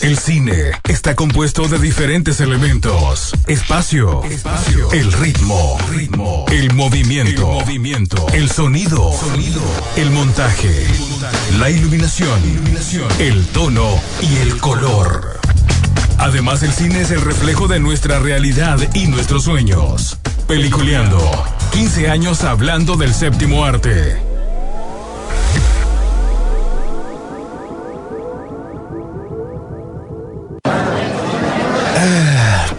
El cine está compuesto de diferentes elementos. Espacio, espacio, el ritmo, ritmo, el movimiento, el movimiento, el sonido, sonido, el montaje, la iluminación, iluminación, el tono y el color. Además, el cine es el reflejo de nuestra realidad y nuestros sueños. Peliculeando. 15 años hablando del séptimo arte.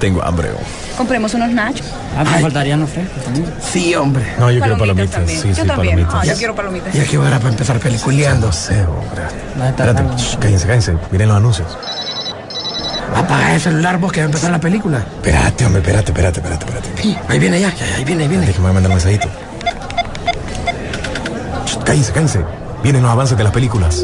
Tengo hambre. Compremos unos nachos. Ah, me faltarían los frescos también. Sí, hombre. No, yo quiero Palomitas también. Sí, Yo sí, también. palomitas. Ah, yo quiero palomitas. Ya que hora para empezar peliculeando. No sé, hombre. No, está Espérate, shh, cállense, cállense. Miren los anuncios. Apaga el celular vos que va a empezar la película. Espérate, hombre, espérate, espérate, espérate, espérate. Sí, ahí viene ya, ahí viene, ahí viene. Déjame mandar un mensajito. Shh, Cállense, cállense. Vienen los avances de las películas.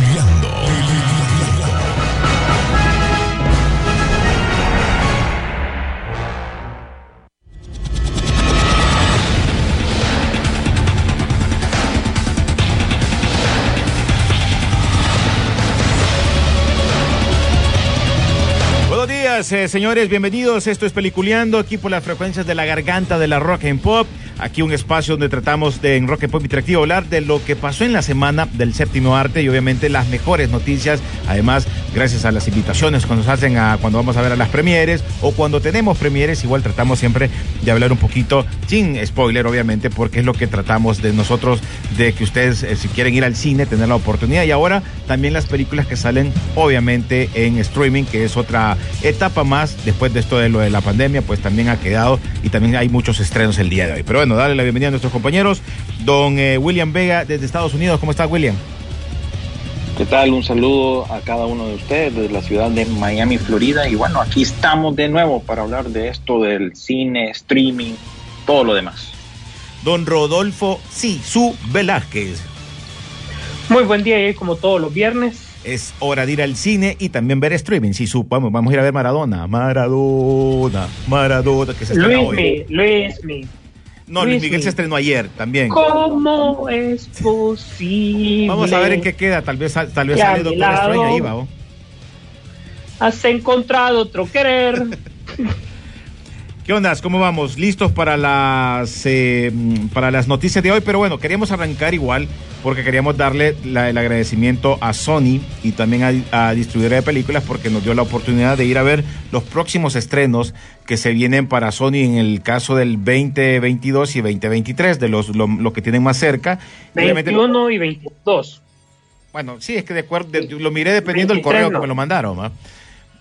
Eh, señores, bienvenidos. Esto es Peliculeando, aquí por las frecuencias de la garganta de la Rock and Pop. Aquí un espacio donde tratamos de en Rock and Pop Interactivo hablar de lo que pasó en la semana del séptimo arte y obviamente las mejores noticias. Además, gracias a las invitaciones que nos hacen a cuando vamos a ver a las premieres o cuando tenemos premieres, igual tratamos siempre de hablar un poquito sin spoiler, obviamente, porque es lo que tratamos de nosotros, de que ustedes, eh, si quieren ir al cine, tener la oportunidad. Y ahora también las películas que salen, obviamente, en streaming, que es otra etapa más después de esto de lo de la pandemia, pues también ha quedado y también hay muchos estrenos el día de hoy. Pero bueno, darle la bienvenida a nuestros compañeros. Don eh, William Vega desde Estados Unidos, ¿cómo está William? ¿Qué tal? Un saludo a cada uno de ustedes desde la ciudad de Miami, Florida. Y bueno, aquí estamos de nuevo para hablar de esto del cine, streaming, todo lo demás. Don Rodolfo Sisu Velázquez. Muy buen día y como todos los viernes. Es hora de ir al cine y también ver streaming. Sisu, vamos, vamos a ir a ver Maradona. Maradona, Maradona, que se Luis hoy. Mi, Luis Mi. No, Luis Luis Miguel Mi. se estrenó ayer también. ¿Cómo es posible? Vamos a ver en qué queda. Tal vez, tal vez sale Doctor Strange ahí, va. Has encontrado otro querer. ¿Qué onda? ¿Cómo vamos? ¿Listos para las eh, para las noticias de hoy? Pero bueno, queríamos arrancar igual porque queríamos darle la- el agradecimiento a Sony y también a, a distribuidora de películas porque nos dio la oportunidad de ir a ver los próximos estrenos que se vienen para Sony en el caso del 2022 y 2023, de los lo, lo que tienen más cerca. Y obviamente- 21 y 22. Bueno, sí, es que de acuerdo, de- lo miré dependiendo del 23 correo no. que me lo mandaron, ¿va?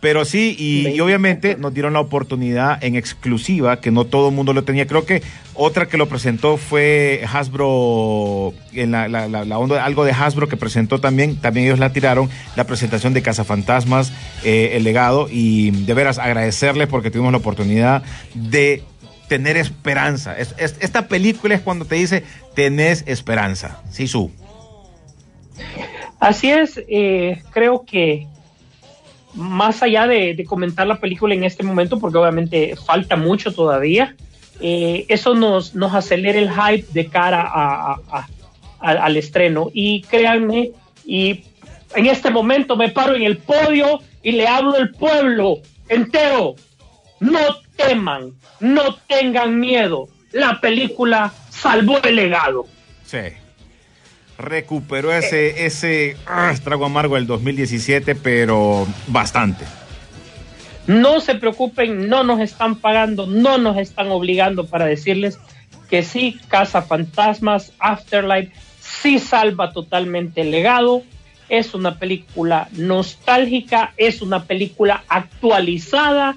Pero sí, y, y 23. obviamente nos dieron la oportunidad en exclusiva, que no todo el mundo lo tenía. Creo que otra que lo presentó fue Hasbro, en la, la, la- la onda, algo de Hasbro que presentó también, también ellos la tiraron, la presentación de Cazafantasmas, eh, el legado, y de veras agradecerles porque tuvimos la oportunidad de tener esperanza. Es- es- esta película es cuando te dice, tenés esperanza. Sí, su. Así es, eh, creo que más allá de, comentar la película en este momento, porque obviamente falta mucho todavía, eh, eso nos, nos acelera el hype de cara a- al estreno. Y créanme, y en este momento me paro en el podio y le hablo al pueblo entero. No teman, no tengan miedo. La película salvó el legado. Sí. Recuperó ese, ese ah, trago amargo del 2017, pero bastante. No se preocupen, no nos están pagando, no nos están obligando para decirles que sí, Casa Fantasmas, Afterlife, sí salva totalmente el legado. Es una película nostálgica, es una película actualizada.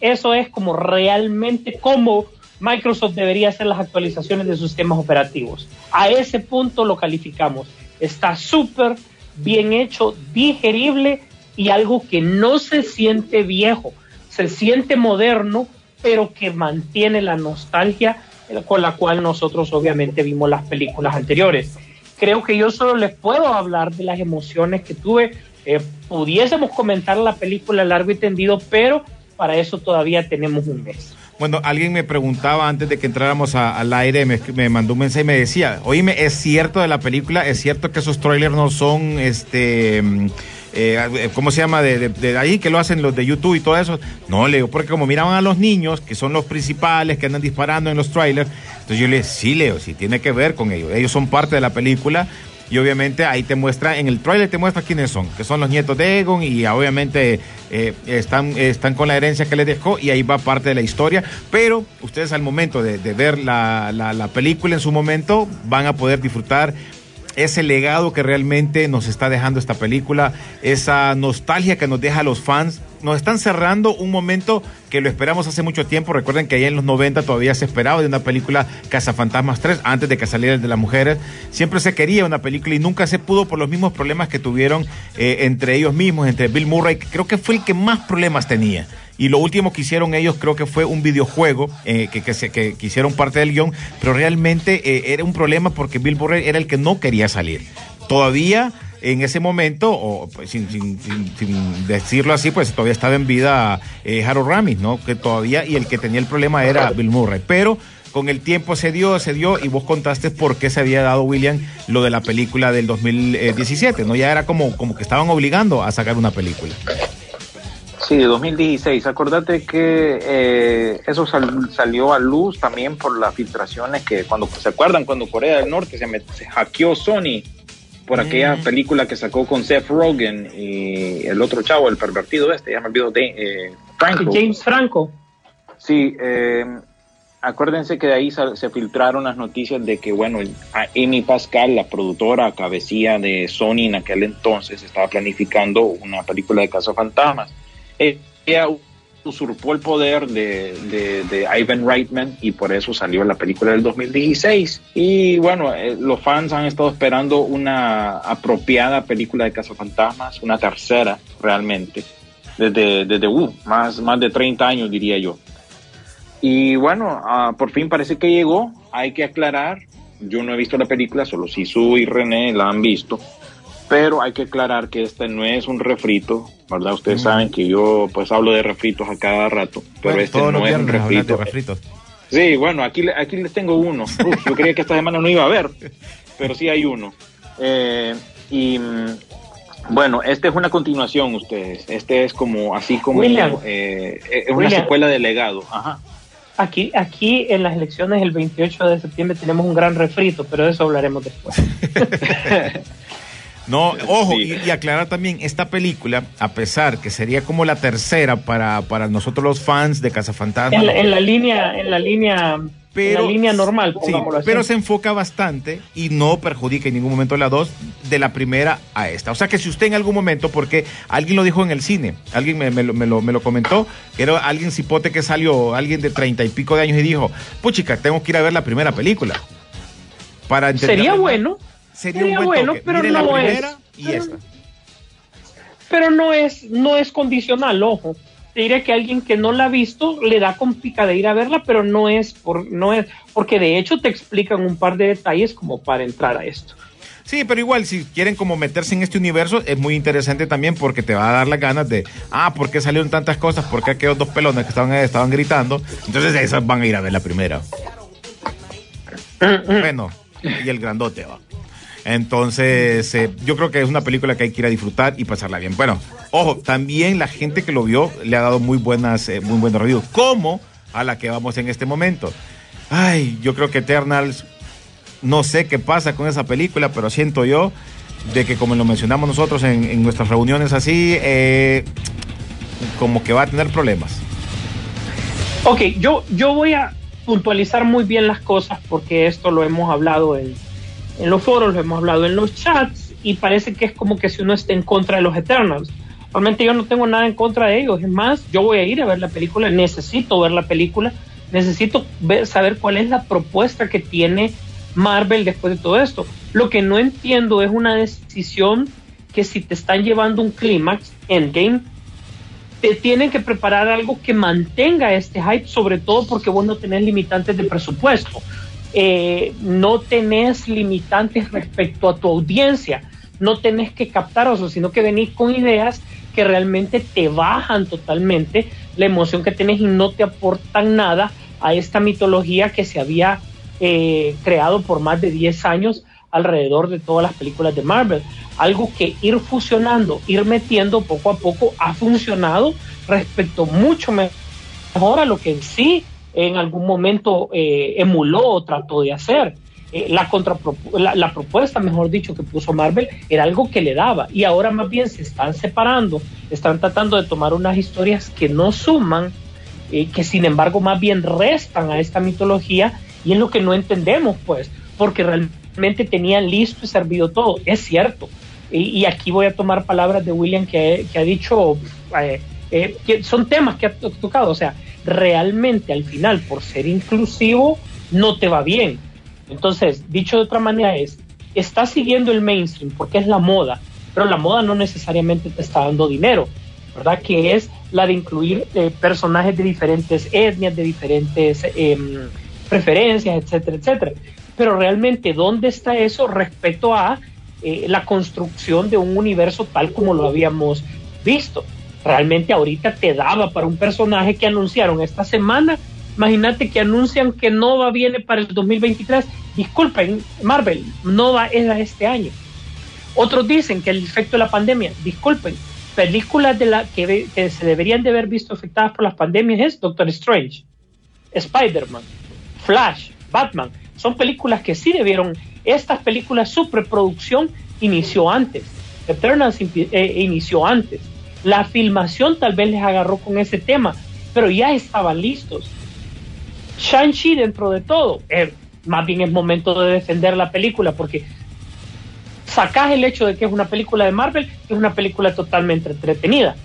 Eso es como realmente como Microsoft debería hacer las actualizaciones de sus sistemas operativos. A ese punto lo calificamos. Está súper bien hecho, digerible y algo que no se siente viejo, se siente moderno, pero que mantiene la nostalgia con la cual nosotros obviamente vimos las películas anteriores. Creo que yo solo les puedo hablar de las emociones que tuve. Eh, pudiésemos comentar la película largo y tendido, pero para eso todavía tenemos un mes. Bueno, alguien me preguntaba antes de que entráramos al aire, me, mandó un mensaje y me decía, oíme, ¿es cierto de la película? ¿Es cierto que esos trailers no son, este, mm, eh, ¿cómo se llama? De, de- de ahí que lo hacen los de YouTube y todo eso. No, le digo, porque como miraban a los niños, que son los principales, que andan disparando en los trailers, entonces yo le dije, sí, Leo, sí tiene que ver con ellos. Ellos son parte de la película. Y obviamente ahí te muestra, en el trailer te muestra quiénes son, que son los nietos de Egon y ah, obviamente eh, están, están con la herencia que les dejó y ahí va parte de la historia. Pero ustedes al momento de, ver la, la- la película en su momento van a poder disfrutar ese legado que realmente nos está dejando esta película, esa nostalgia que nos deja a los fans. Nos están cerrando un momento que lo esperamos hace mucho tiempo. Recuerden que allá en los 90 todavía se esperaba de una película Cazafantasmas 3, antes de que saliera el de las mujeres. Siempre se quería una película y nunca se pudo por los mismos problemas que tuvieron eh, entre ellos mismos, entre Bill Murray, que creo que fue el que más problemas tenía. Y lo último que hicieron ellos creo que fue un videojuego eh, que, que, hicieron parte del guion, pero realmente eh, era un problema porque Bill Murray era el que no quería salir. Todavía en ese momento, o pues, sin, sin- decirlo así, pues todavía estaba en vida eh, Harold Ramis, ¿no? Que todavía, y el que tenía el problema era Bill Murray. Pero con el tiempo se dio, se dio, y vos contaste por qué se había dado, William, lo de la película del 2017, ¿no? Ya era como, como que estaban obligando a sacar una película. Sí, de 2016. Acordate que eh, eso sal- salió a luz también por las filtraciones que cuando se acuerdan cuando Corea del Norte se, met- se hackeó Sony por aquella película que sacó con Seth Rogen y el otro chavo, el pervertido este, ya me olvido de eh, Franco. James Franco. Sí, eh, acuérdense que de ahí se filtraron las noticias de que, bueno, a Amy Pascal, la productora cabecilla de Sony en aquel entonces, estaba planificando una película de Fantasmas. Ella usurpó el poder de, de- de Ivan Reitman y por eso salió la película del 2016. Y bueno, eh, los fans han estado esperando una apropiada película de Fantasmas, una tercera realmente, desde, desde uh, más, más de 30 años diría yo. Y bueno, ah, por fin parece que llegó. Hay que aclarar, yo no he visto la película, solo si Su y René la han visto. Pero hay que aclarar que este no es un refrito, ¿verdad? Ustedes saben que yo pues hablo de refritos a cada rato, pero Bueno, este no es un refrito. refritos. Sí, bueno, aquí, aquí les tengo uno. Uf, yo creía que esta semana no iba a haber, pero sí hay uno. Eh, y mm, bueno, este es una continuación, ustedes. Este es como, así como, William. eh, es una William. secuela de legado. Ajá. Aquí, aquí en las elecciones del 28 de septiembre tenemos un gran refrito, pero de eso hablaremos después. No, ojo, Sí. y, y aclarar también, esta película, a pesar que sería como la tercera para, para nosotros los fans de Cazafantasmas, En la, en la línea, en la línea, en la línea normal, sí, pero se enfoca bastante y no perjudica en ningún momento la dos de la primera a esta. O sea que si usted en algún momento, porque alguien lo dijo en el cine, alguien me, me lo, me lo- me lo comentó, que era alguien cipote que salió, alguien de treinta y pico de años y dijo, puchica, tengo que ir a ver la primera película. Para entender Sería más". bueno, Sería, sería un buen bueno, toque. pero Mire no la es. y Pero- esta. pero no es, no es condicional, ojo. Te diré que alguien que no la ha visto le da con pica de ir a verla, pero no es por, no es, porque de hecho te explican un par de detalles como para entrar a esto. Sí, pero igual, si quieren como meterse en este universo, es muy interesante también porque te va a dar las ganas de, ah, ¿por qué salieron tantas cosas? ¿Por qué aquellos dos pelones que estaban, estaban gritando? Entonces esas van a ir a ver la primera. bueno, y el grandote va. Entonces, eh, yo creo que es una película que hay que ir a disfrutar y pasarla bien. Bueno, ojo, también la gente que lo vio le ha dado muy buenas, eh, muy buenos reviews, como a la que vamos en este momento. Ay, yo creo que Eternals no sé qué pasa con esa película, pero siento yo de que como lo mencionamos nosotros en, nuestras reuniones así, eh, como que va a tener problemas. Ok, yo, yo voy a puntualizar muy bien las cosas porque esto lo hemos hablado en, en los foros, lo hemos hablado en los chats y parece que es como que si uno esté en contra de los Eternals. Realmente yo no tengo nada en contra de ellos. Es más, yo voy a ir a ver la película, necesito ver la película, necesito ver, saber cuál es la propuesta que tiene Marvel después de todo esto. Lo que no entiendo es una decisión que si te están llevando un clímax, endgame, te tienen que preparar algo que mantenga este hype, sobre todo porque vos no tenés limitantes de presupuesto, eh, no tenés limitantes respecto a tu audiencia, no tenés que captar sino que venís con ideas que realmente te bajan totalmente la emoción que tenés y no te aportan nada a esta mitología que se había eh, creado por más de 10 años alrededor de todas las películas de Marvel. Algo que ir fusionando, ir metiendo poco a poco ha funcionado respecto mucho mejor a lo que en sí en algún momento eh, emuló o trató de hacer. Eh, la, la, la, propuesta, mejor dicho, que puso Marvel era algo que le daba y ahora más bien se están separando, están tratando de tomar unas historias que no suman, eh, que sin embargo más bien restan a esta mitología y es lo que no entendemos, pues, porque realmente tenían listo y servido todo, es cierto. Y, y aquí voy a tomar palabras de William que, que ha dicho, eh, eh, que son temas que ha tocado, o sea, realmente al final, por ser inclusivo, no te va bien. Entonces, dicho de otra manera es, estás siguiendo el mainstream porque es la moda, pero la moda no necesariamente te está dando dinero, ¿verdad? Que es la de incluir eh, personajes de diferentes etnias, de diferentes eh, preferencias, etcétera, etcétera. Pero realmente, ¿dónde está eso respecto a eh, la construcción de un universo tal como lo habíamos visto? Realmente ahorita te daba para un personaje que anunciaron esta semana. Imagínate que anuncian que Nova viene para el 2023. Disculpen, Marvel, Nova era este año. Otros dicen que el efecto de la pandemia, disculpen, películas de la que, que se deberían de haber visto afectadas por las pandemias es Doctor Strange, Spider-Man, Flash, Batman. Son películas que sí debieron, estas películas, su preproducción inició antes. Eternals eh, inició antes. La filmación tal vez les agarró con ese tema, pero ya estaban listos. Shang-Chi dentro de todo, eh, más bien es momento de defender la película porque sacás el hecho de que es una película de Marvel, es una película totalmente entretenida,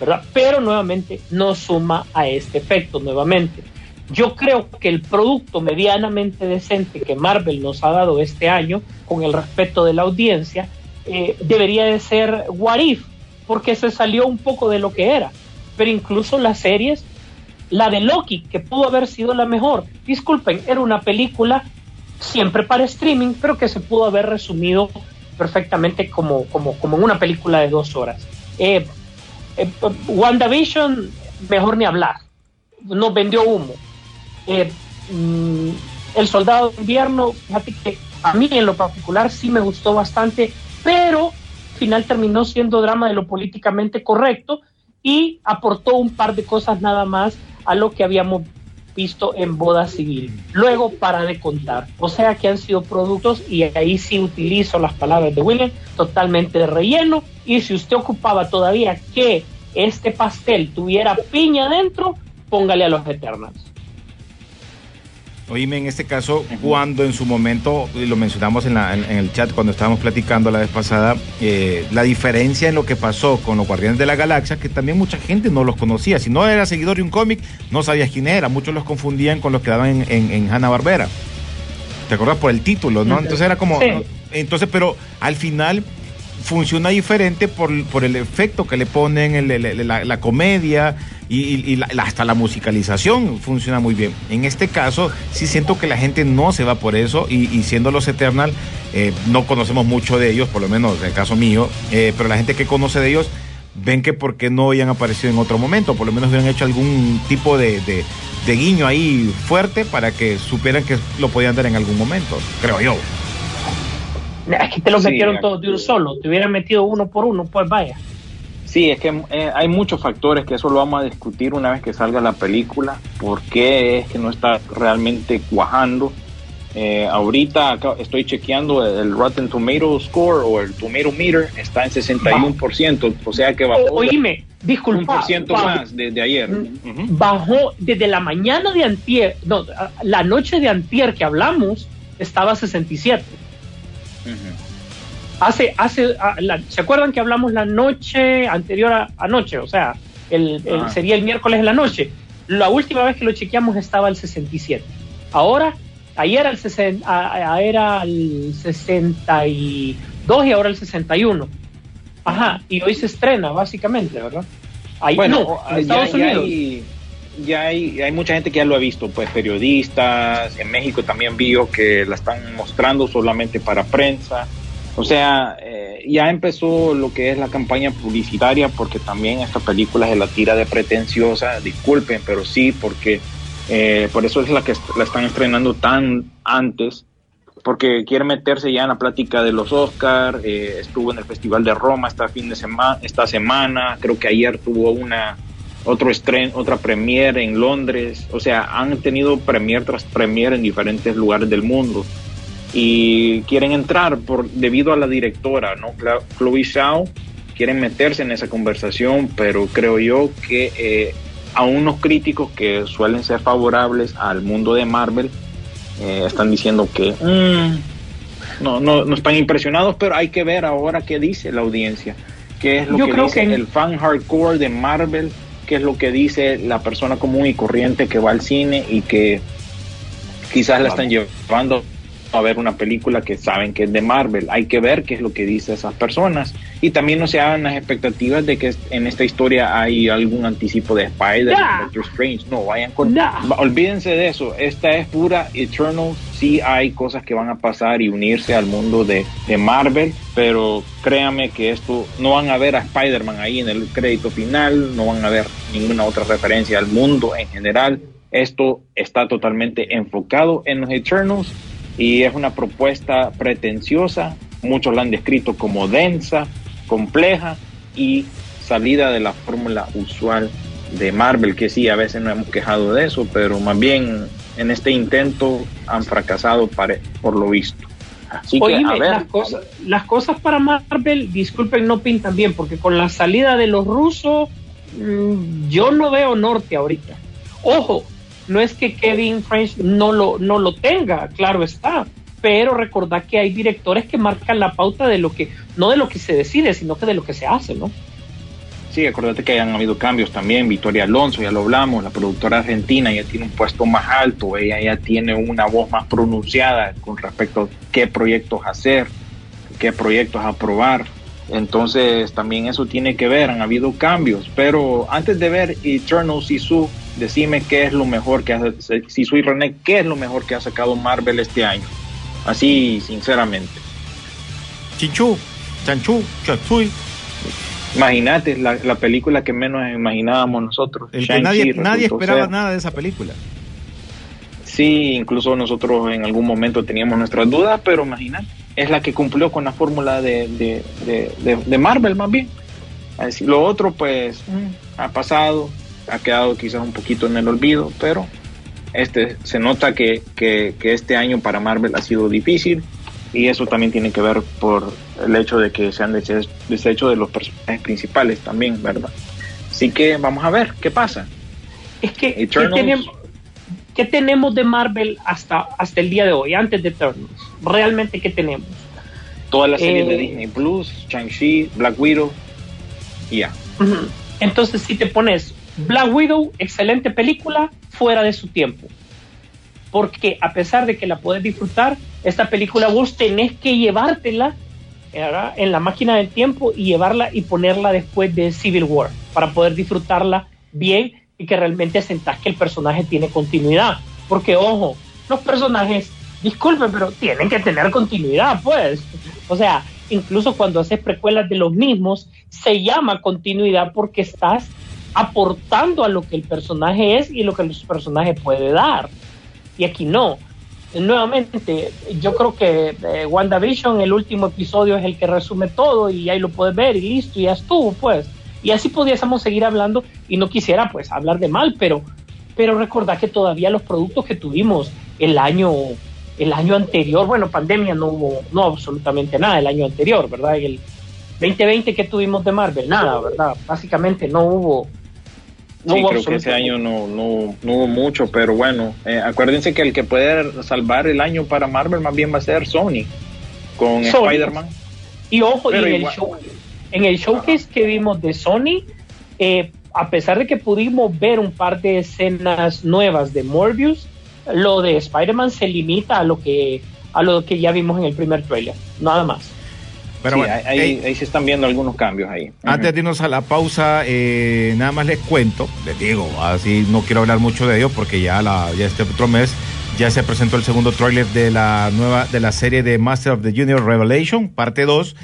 ¿verdad? Pero nuevamente no suma a este efecto, nuevamente. Yo creo que el producto medianamente decente que Marvel nos ha dado este año, con el respeto de la audiencia, eh, debería de ser What If, porque se salió un poco de lo que era. Pero incluso las series, la de Loki, que pudo haber sido la mejor, disculpen, era una película siempre para streaming, pero que se pudo haber resumido perfectamente como, como, como una película de dos horas. Eh, eh, WandaVision, mejor ni hablar, nos vendió humo. Eh, mm, el Soldado de Invierno, fíjate que a mí en lo particular sí me gustó bastante, pero final terminó siendo drama de lo políticamente correcto y aportó un par de cosas nada más a lo que habíamos visto en boda civil. Luego para de contar. O sea que han sido productos, y ahí sí utilizo las palabras de William, totalmente de relleno. Y si usted ocupaba todavía que este pastel tuviera piña dentro, póngale a los Eternals. Oíme, en este caso, cuando en su momento, lo mencionamos en, la, en, en, el chat cuando estábamos platicando la vez pasada, eh, la diferencia en lo que pasó con los Guardianes de la Galaxia, que también mucha gente no los conocía. Si no era seguidor de un cómic, no sabías quién era. Muchos los confundían con los que daban en, en, en Hanna Barbera. ¿Te acuerdas? Por el título, ¿no? Entonces era como. Sí. Entonces, pero al final funciona diferente por, por el efecto que le ponen, el, el, la, la, comedia y, y, y la, hasta la musicalización funciona muy bien. En este caso, sí siento que la gente no se va por eso y, y siendo los Eternal, eh, no conocemos mucho de ellos, por lo menos en el caso mío, eh, pero la gente que conoce de ellos ven que por qué no habían aparecido en otro momento, por lo menos hubieran hecho algún tipo de, de, de guiño ahí fuerte para que supieran que lo podían dar en algún momento, creo yo. Es que te los sí, metieron todos de un solo. Te hubieran metido uno por uno, pues vaya. Sí, es que eh, hay muchos factores que eso lo vamos a discutir una vez que salga la película. ¿Por qué es que no está realmente cuajando? Eh, ahorita estoy chequeando el Rotten Tomato Score o el Tomato Meter está en 61%, o sea que bajó oíme, disculpa, un por ciento más desde de ayer. -huh. Bajó desde la mañana de antier, no, la noche de antier que hablamos estaba a 67. Uh -huh. Hace, hace, a, la, ¿se acuerdan que hablamos la noche anterior a anoche? O sea, el, el, sería el miércoles en la noche. La última vez que lo chequeamos estaba al 67. Ahora, ayer al 60, a, era al 62 y ahora al 61. Ajá, y hoy se estrena, básicamente, ¿verdad? Ahí, Bueno, no, en Estados ya Unidos. hay, ya hay, hay mucha gente que ya lo ha visto, pues periodistas, en México también vio que la están mostrando solamente para prensa. O sea, eh, ya empezó lo que es la campaña publicitaria porque también esta película se la tira de pretenciosa, disculpen, pero sí, porque eh, por eso es la que la están estrenando tan antes, porque quiere meterse ya en la plática de los Oscars, eh, estuvo en el Festival de Roma esta fin de semana, esta semana, creo que ayer tuvo una otro estreno, otra premiere en Londres, o sea, han tenido premier tras premier en diferentes lugares del mundo y quieren entrar por debido a la directora, ¿no? Cla- Chloe Zhao quieren meterse en esa conversación, pero creo yo que eh, a unos críticos que suelen ser favorables al mundo de Marvel eh, están diciendo que mm, no, no, no están impresionados, pero hay que ver ahora qué dice la audiencia, qué es lo Yo que creo dice que- el fan hardcore de Marvel, qué es lo que dice la persona común y corriente que va al cine y que quizás la están llevando a ver una película que saben que es de Marvel. Hay que ver qué es lo que dice esas personas. Y también no se hagan las expectativas de que en esta historia hay algún anticipo de Spider, Nah. Doctor Strange. No, vayan con... Nah. Olvídense de eso. Esta es pura Eternal. Sí hay cosas que van a pasar y unirse al mundo de, de Marvel, pero créanme que esto no van a ver a Spider-Man ahí en el crédito final, no van a ver ninguna otra referencia al mundo en general. Esto está totalmente enfocado en los Eternals y es una propuesta pretenciosa. Muchos la han descrito como densa, compleja y salida de la fórmula usual de Marvel, que sí, a veces nos hemos quejado de eso, pero más bien en este intento han fracasado por lo visto. Así que, Oíme, a ver, las, cosas, las cosas para Marvel, disculpen, no pintan bien, porque con la salida de los rusos, mm, yo no veo norte ahorita. Ojo, no es que Kevin French no lo, no lo tenga, claro está, pero recordad que hay directores que marcan la pauta de lo que, no de lo que se decide, sino que de lo que se hace, ¿no? Sí, acuérdate que han habido cambios también. Victoria Alonso, ya lo hablamos, la productora argentina ya tiene un puesto más alto, ella ya tiene una voz más pronunciada con respecto a qué proyectos hacer, qué proyectos aprobar. Entonces también eso tiene que ver, han habido cambios. Pero antes de ver Eternal Sisu, decime qué es lo mejor que hace, Sisu y René, qué es lo mejor que ha sacado Marvel este año. Así, sinceramente. Chinchú, chanchú, chachuy. Imagínate la, la película que menos imaginábamos nosotros. El que Shang-Chi nadie, nadie esperaba ser. nada de esa película. Sí, incluso nosotros en algún momento teníamos nuestras dudas, pero imagínate, es la que cumplió con la fórmula de, de, de, de- Marvel más bien. Así, lo otro pues mm, ha pasado, ha quedado quizás un poquito en el olvido, pero este se nota que, que, que este año para Marvel ha sido difícil y eso también tiene que ver por el hecho de que se han deshe- deshecho de los personajes principales también, ¿verdad? Así que vamos a ver qué pasa. Es que, ¿qué Eternals. tenemos, qué tenemos de Marvel hasta, hasta el día de hoy, antes de Eternals? Realmente, ¿qué tenemos? Todas las series Eh, de Disney Plus, Shang-Chi, Black Widow y ya. Entonces, si te pones Black Widow, excelente película, fuera de su tiempo. Porque a pesar de que la puedes disfrutar, esta película vos tenés que llevártela ¿verdad? en la máquina del tiempo y llevarla y ponerla después de Civil War para poder disfrutarla bien y que realmente sentás que el personaje tiene continuidad. Porque, ojo, los personajes, disculpen, pero tienen que tener continuidad, pues. O sea, incluso cuando haces precuelas de los mismos, se llama continuidad porque estás aportando a lo que el personaje es y lo que el personaje puede dar. Y aquí no. Nuevamente, yo creo que eh, WandaVision, el último episodio, es el que resume todo y ahí lo puedes ver y listo, y ya estuvo, pues. Y así pudiésemos seguir hablando y no quisiera, pues, hablar de mal, pero, pero recordad que todavía los productos que tuvimos el año, el año anterior, bueno, pandemia no hubo, no absolutamente nada el año anterior, ¿verdad? El 2020 que tuvimos de Marvel, nada, ¿verdad? Básicamente no hubo. No sí, creo que ese año no, no, no hubo mucho, pero bueno, eh, acuérdense que el que puede salvar el año para Marvel más bien va a ser Sony con. Spider-Man. Y ojo, y Pero el, igual- show, en el showcase que vimos de Sony, eh, a pesar de que pudimos ver un par de escenas nuevas de Morbius, lo de Spider-Man se limita a lo que a lo que ya vimos en el primer trailer, nada más. Pero Sí, bueno, ahí, ey, ahí se están viendo algunos cambios ahí. Antes de irnos a la pausa, eh, nada más les cuento, les digo, así no quiero hablar mucho de ello porque ya, la, ya este otro mes ya se presentó el segundo tráiler de la nueva de la serie de Master of the Junior Revelation, parte 2,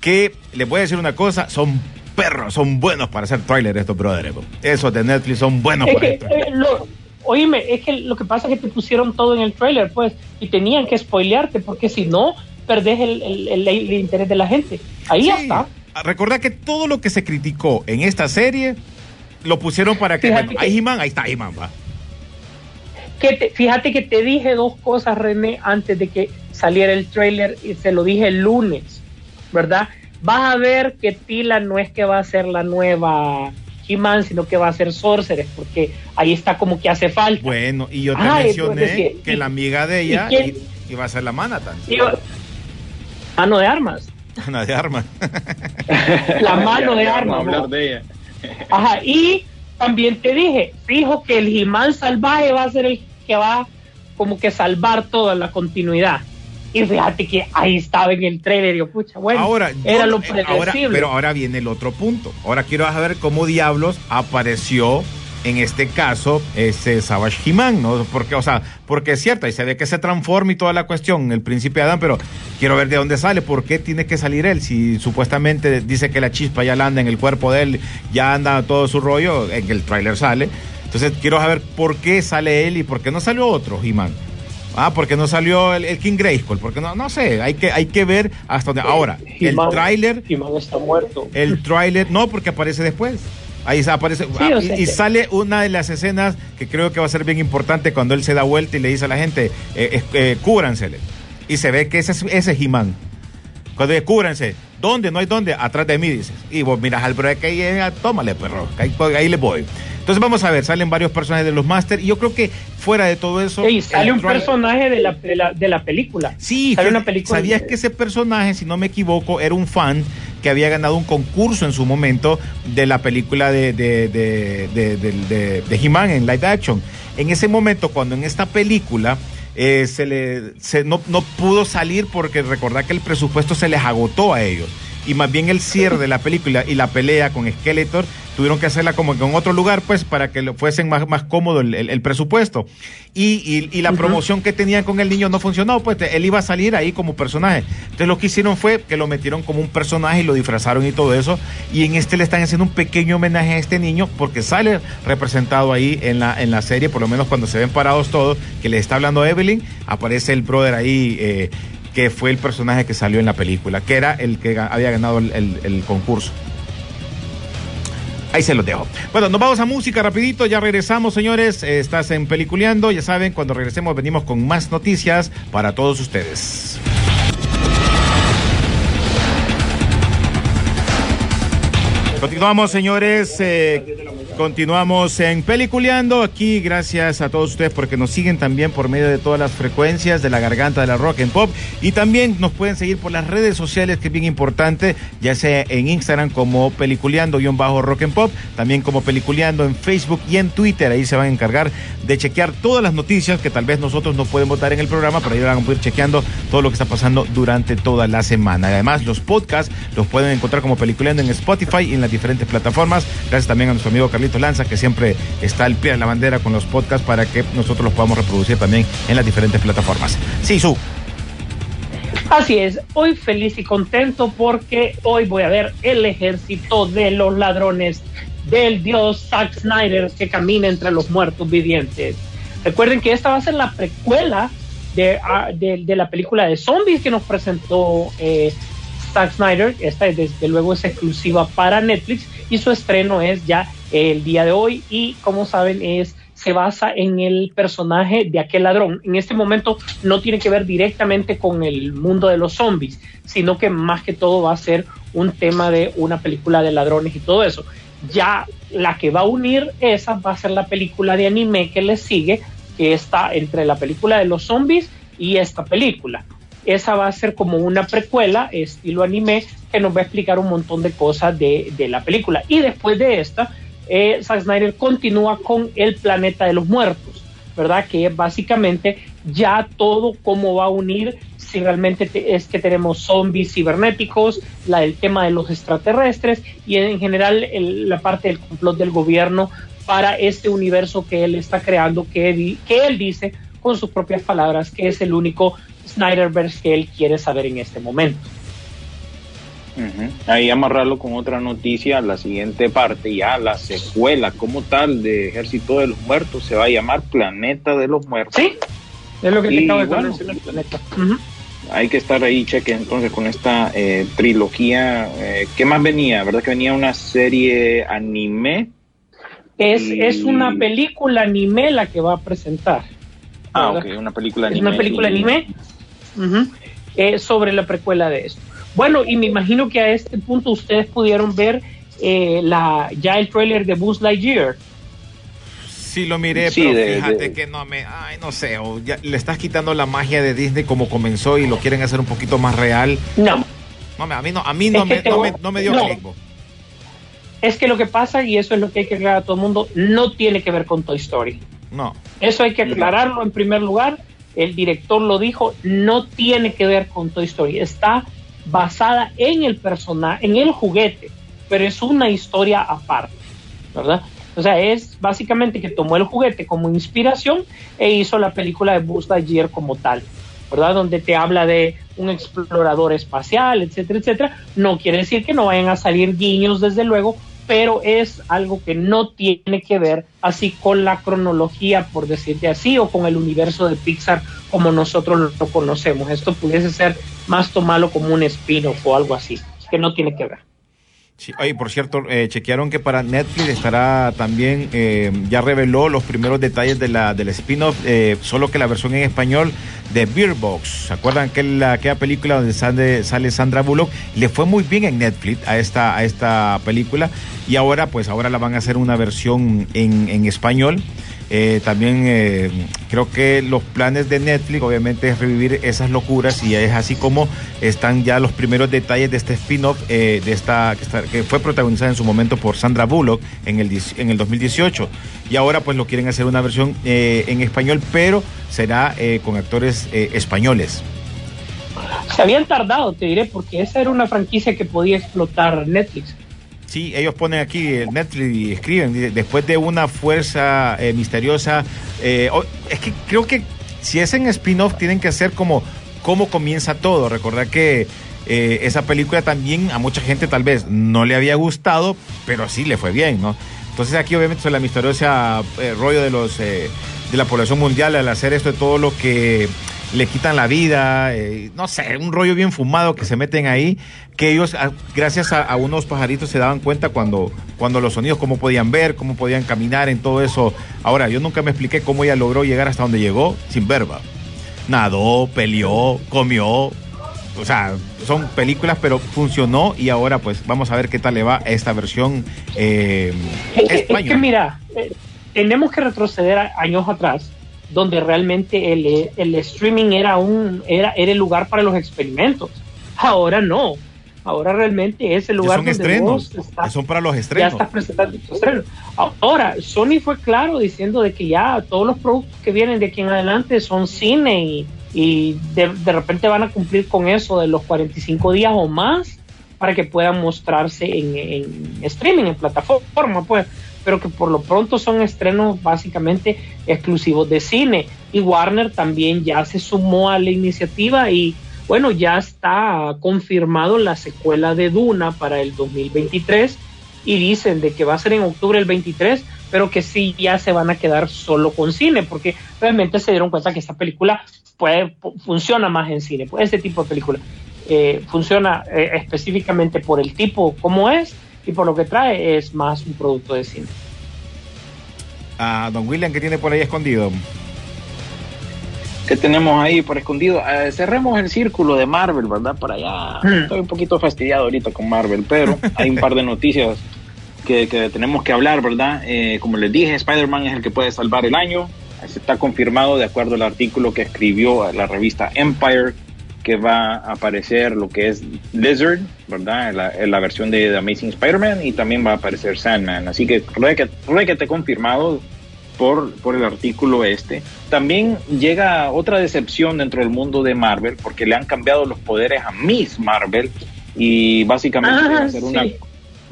que les voy a decir una cosa, son perros, son buenos para hacer tráiler estos brothers. bro. Esos de Netflix son buenos Es para que, tráiler. eh, lo- oíme, es que lo que pasa es que te pusieron todo en el trailer, pues, y tenían que spoilearte, porque si no, perdés el, el- el- el interés de la gente. Ahí ya está. Recordad que todo lo que se criticó en esta serie lo pusieron para que, Fíjate bueno, que- ahí He-Man, ahí está He-Man, va. Que te- fíjate que te dije dos cosas, René, antes de que saliera el trailer, y se lo dije el lunes, ¿verdad? Vas a ver que Tila no es que va a ser la nueva He-Man, sino que va a ser Sorceress, porque ahí está como que hace falta. Bueno, y yo te Ah, mencioné entonces, que la amiga de ¿Y ella quién? i- iba a ser la Manhattan. Y mano de armas. Ana de armas. La mano de Ya vamos a armas. hablar ¿no? de ella. Ajá, y también te dije, fijo que el He-Man salvaje va a ser el que va como que salvar toda la continuidad. Y fíjate que ahí estaba en el trailer, yo, pucha, bueno, ahora, era lo eh, ahora, predecible. pero ahora viene el otro punto. Ahora quiero saber cómo diablos apareció en este caso ese Savage He-Man, ¿no? Porque, o sea, porque es cierto, ahí se ve que se transforma y toda la cuestión, el príncipe Adán, pero quiero ver de dónde sale, por qué tiene que salir él, si supuestamente dice que la chispa ya la anda en el cuerpo de él, ya anda todo su rollo, en el tráiler sale. Entonces quiero saber por qué sale él y por qué no salió otro He-Man. Ah, porque no salió el, el King Grayskull, porque no, no sé, hay que, hay que ver hasta dónde. Ahora, el tráiler está muerto. el tráiler, no, porque aparece después. Ahí aparece. ah, y- que- sale una de las escenas que creo que va a ser bien importante cuando él se da vuelta y le dice a la gente, eh, eh, cúbransele. Y se ve que ese es ese es He-Man. Cuando dice, cúbranse, ¿dónde? No hay dónde, atrás de mí, dices. Y vos miras al break ahí, eh, tómale, perro, que ahí, ahí le voy. Entonces vamos a ver, salen varios personajes de los Master y yo creo que fuera de todo eso... Ey, sale un personaje de la, de la, de la película. Sí, sale una película. ¿sabías que ese personaje, si no me equivoco, era un fan que había ganado un concurso en su momento de la película de, de, de, de, de, de- de He-Man en live action? En ese momento, cuando en esta película eh, se le se, no, no pudo salir porque recordad que el presupuesto se les agotó a ellos. Y más bien el cierre de la película y la pelea con Skeletor tuvieron que hacerla como que en otro lugar, pues, para que lo fuesen más, más cómodo el, el- el presupuesto. Y, y- y la promoción que tenían con el niño no funcionó, pues él iba a salir ahí como personaje. Entonces lo que hicieron fue que lo metieron como un personaje y lo disfrazaron y todo eso. Y en este le están haciendo un pequeño homenaje a este niño porque sale representado ahí en la, en la serie, por lo menos cuando se ven parados todos, que le está hablando Evelyn, aparece el brother ahí. eh, que fue el personaje que salió en la película, que era el que había ganado el concurso. Ahí se los dejo. Bueno, nos vamos a música rapidito, ya regresamos, señores. Eh, estás en Peliculeando, ya saben, cuando regresemos venimos con más noticias para todos ustedes. Continuamos, señores. eh, continuamos en Peliculeando. Aquí, gracias a todos ustedes porque nos siguen también por medio de todas las frecuencias de la garganta de la rock and pop. Y también nos pueden seguir por las redes sociales, que es bien importante, ya sea en Instagram como Peliculeando-rock and pop, también como Peliculeando en Facebook y en Twitter. Ahí se van a encargar de chequear todas las noticias que tal vez nosotros no podemos dar en el programa, pero ahí van a poder chequeando todo lo que está pasando durante toda la semana. Además, los podcasts los pueden encontrar como Peliculeando en Spotify y en las diferentes plataformas. Gracias también a nuestro amigo Lanza, que siempre está al pie de la bandera con los podcasts para que nosotros los podamos reproducir también en las diferentes plataformas. Sí, su. Así es, hoy feliz y contento porque hoy voy a ver el ejército de los ladrones del dios Zack Snyder que camina entre los muertos vivientes. Recuerden que esta va a ser la precuela de, ah, la película de zombies que nos presentó eh, Zack Snyder. Esta desde luego es exclusiva para Netflix y su estreno es ya el día de hoy y como saben es se basa en el personaje de aquel ladrón. En este momento no tiene que ver directamente con el mundo de los zombies, sino que más que todo va a ser un tema de una película de ladrones y todo eso. Ya la que va a unir esa va a ser la película de anime que le sigue, que está entre la película de los zombies y esta película. Esa va a ser como una precuela, estilo anime, que nos va a explicar un montón de cosas de, de la película. Y después de esta, eh, Zack Snyder continúa con el planeta de los muertos, ¿verdad? Que básicamente ya todo cómo va a unir si realmente te- es que tenemos zombies cibernéticos, la, el tema de los extraterrestres y en general el- la parte del complot del gobierno para este universo que él está creando, que, que él dice con sus propias palabras que es el único Snyderverse que él quiere saber en este momento. Ahí amarrarlo con otra noticia, la siguiente parte, ya la secuela como tal de Ejército de los Muertos se va a llamar Planeta de los Muertos. Sí, es lo que te acabo de bueno. Hay que estar ahí, cheque, entonces con esta eh, trilogía. Eh, ¿Qué más venía? ¿Verdad que venía una serie anime? Es, Y- es una película anime la que va a presentar. Ah, ok, una película Es anime. una película anime eh, sobre la precuela de esto. Bueno, y me imagino que a este punto ustedes pudieron ver eh, la, ya el trailer de Buzz Lightyear. Sí, lo miré, Sí, pero de- fíjate de- que no me. Ay, no sé. o ya le estás quitando la magia de Disney como comenzó y lo quieren hacer un poquito más real. No, No, me- a mí no, a mí no, me, no, me, no me dio no. clic, es que lo que pasa, y eso es lo que hay que aclarar a todo el mundo, no tiene que ver con Toy Story. No. Eso hay que aclararlo en primer lugar. El director lo dijo, no tiene que ver con Toy Story. Está basada en el personaje, en el juguete, pero es una historia aparte, ¿verdad? O sea, es básicamente que tomó el juguete como inspiración e hizo la película de Buzz Lightyear como tal, ¿verdad? Donde te habla de un explorador espacial, etcétera, etcétera. No quiere decir que no vayan a salir guiños, desde luego, pero es algo que no tiene que ver así con la cronología, por decirte así, o con el universo de Pixar como nosotros lo conocemos. Esto pudiese ser más tomarlo como un spin-off o algo así, que no tiene que ver. Sí, oye, por cierto, eh, chequearon que para Netflix estará también, eh, ya reveló los primeros detalles de la, del spin-off, eh, solo que la versión en español de Beer Box. ¿Se acuerdan que la, aquella película donde sale, sale Sandra Bullock? Le fue muy bien en Netflix a esta, a esta película y ahora, pues ahora la van a hacer una versión en, en español. Eh, también eh, creo que los planes de Netflix obviamente es revivir esas locuras y es así como están ya los primeros detalles de este spin-off eh, de esta que, que fue protagonizada en su momento por Sandra Bullock en el, en el 2018 y ahora pues lo quieren hacer una versión en español pero será con actores españoles. Se habían tardado, te diré, porque esa era una franquicia que podía explotar Netflix. Sí, ellos ponen aquí el Netflix y escriben, después de una fuerza eh, misteriosa, eh, es que creo que si es en spin-off tienen que hacer como cómo comienza todo. Recordar que eh, esa película también a mucha gente tal vez no le había gustado, pero sí le fue bien, ¿no? Entonces aquí obviamente sobre la misteriosa eh, rollo de los eh, de la población mundial al hacer esto de todo lo que le quitan la vida, eh, no sé, un rollo bien fumado que se meten ahí, que ellos, a- gracias a, a unos pajaritos, se daban cuenta cuando, cuando los sonidos, cómo podían ver, cómo podían caminar en todo eso. Ahora, yo nunca me expliqué cómo ella logró llegar hasta donde llegó sin verba. Nadó, peleó, comió. O sea, son películas, pero funcionó y ahora pues vamos a ver qué tal le va a esta versión eh, Es que, es que española. mira, eh, tenemos que retroceder a- años atrás, donde realmente el, el streaming era un era, era el lugar para los experimentos. Ahora no. Ahora realmente es el Ya lugar donde estrenos, vos estás- ya son para los ya estrenos. estás presentando. Ahora, Sony fue claro diciendo de que ya todos los productos que vienen de aquí en adelante son cine y, y de, de repente van a cumplir con eso de los 45 días o más para que puedan mostrarse en, en streaming, en plataforma, pues, pero que por lo pronto son estrenos básicamente exclusivos de cine. Y Warner también ya se sumó a la iniciativa y bueno, ya está confirmado la secuela de Duna para el 2023 y dicen de que va a ser en octubre del 23, pero que sí ya se van a quedar solo con cine, porque realmente se dieron cuenta que esta película puede, fu- funciona más en cine, pues este tipo de película eh, funciona eh, específicamente por el tipo como es y por lo que trae es más un producto de cine. A don William que tiene por ahí escondido. ¿Qué tenemos ahí por escondido? Eh, cerremos el círculo de Marvel, ¿verdad? Para allá. Hmm. Estoy un poquito fastidiado ahorita con Marvel, pero hay un par de noticias que, que tenemos que hablar, ¿verdad? Eh, como les dije, Spider-Man es el que puede salvar el año. Se está confirmado de acuerdo al artículo que escribió la revista Empire que va a aparecer lo que es Lizard, ¿verdad? La, la versión de The Amazing Spider-Man y también va a aparecer Sandman. Así que requete, requete confirmado por, por el artículo este. También llega otra decepción dentro del mundo de Marvel porque le han cambiado los poderes a Miss Marvel y básicamente Ah, va, a ser una, sí.